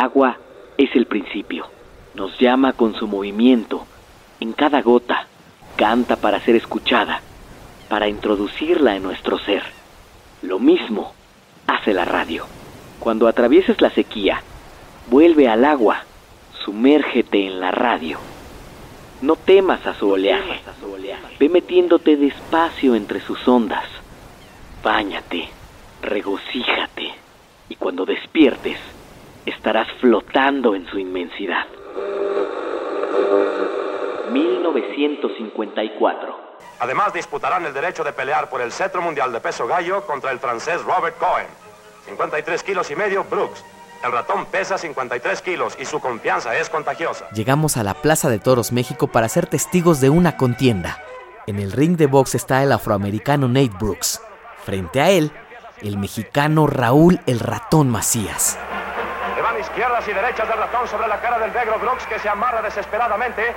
agua es el principio. Nos llama con su movimiento. En cada gota, canta para ser escuchada, para introducirla en nuestro ser. Lo mismo hace la radio. Cuando atravieses la sequía, vuelve al agua, sumérgete en la radio. No temas a su oleaje, ve metiéndote despacio entre sus ondas. Báñate, regocíjate, y cuando despiertes, estarás flotando en su inmensidad. 1954 Además disputarán el derecho de pelear por el cetro mundial de peso gallo contra el francés Robert Cohen. 53 kilos y medio, Brooks. El ratón pesa 53 kilos y su confianza es contagiosa. Llegamos a la Plaza de Toros México para ser testigos de una contienda. En el ring de box está el afroamericano Nate Brooks. Frente a él, el mexicano Raúl el Ratón Macías. Izquierdas y derechas del ratón sobre la cara del negro Brooks que se amarra desesperadamente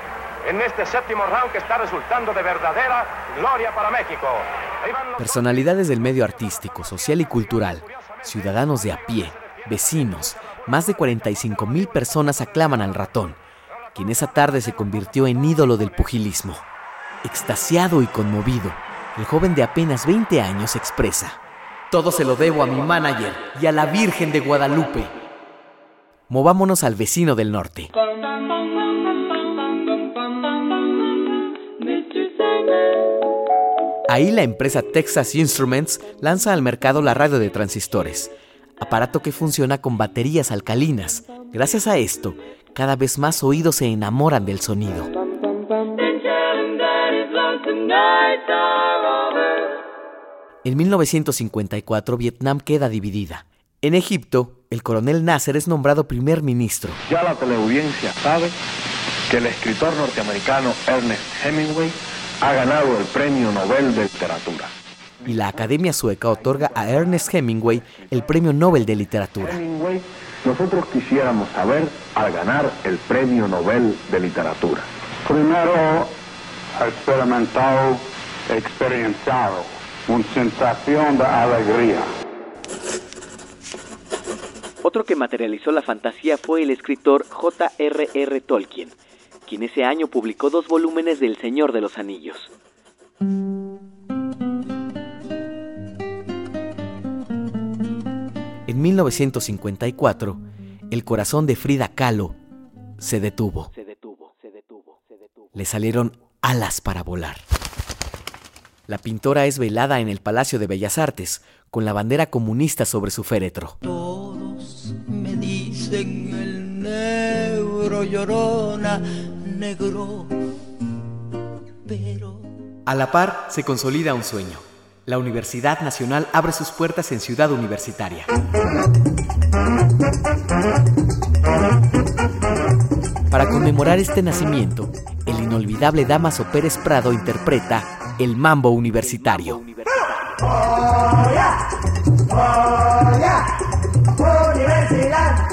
en este séptimo round que está resultando de verdadera gloria para México. Personalidades del medio artístico, social y cultural, ciudadanos de a pie, vecinos, más de 45 mil personas aclaman al ratón, quien esa tarde se convirtió en ídolo del pugilismo. Extasiado y conmovido, el joven de apenas 20 años expresa, todo se lo debo a mi manager y a la Virgen de Guadalupe. Movámonos al vecino del norte. Ahí la empresa Texas Instruments lanza al mercado la radio de transistores, aparato que funciona con baterías alcalinas. Gracias a esto, cada vez más oídos se enamoran del sonido. En 1954 Vietnam queda dividida. En Egipto, el coronel Nasser es nombrado primer ministro. Ya la teleaudiencia sabe que el escritor norteamericano Ernest Hemingway ha ganado el Premio Nobel de Literatura. Y la Academia Sueca otorga a Ernest Hemingway el Premio Nobel de Literatura. Hemingway, nosotros quisiéramos saber al ganar el Premio Nobel de Literatura. Primero, experimentado, experienciado, una sensación de alegría. Otro que materializó la fantasía fue el escritor J.R.R. Tolkien, quien ese año publicó dos volúmenes del Señor de los Anillos. En 1954, el corazón de Frida Kahlo se detuvo. Le salieron alas para volar. La pintora es velada en el Palacio de Bellas Artes, con la bandera comunista sobre su féretro. Dicen el negro llorona, negro, pero... A la par, se consolida un sueño. La Universidad Nacional abre sus puertas en Ciudad Universitaria. Para conmemorar este nacimiento, el inolvidable Damaso Pérez Prado interpreta El Mambo Universitario. Universidad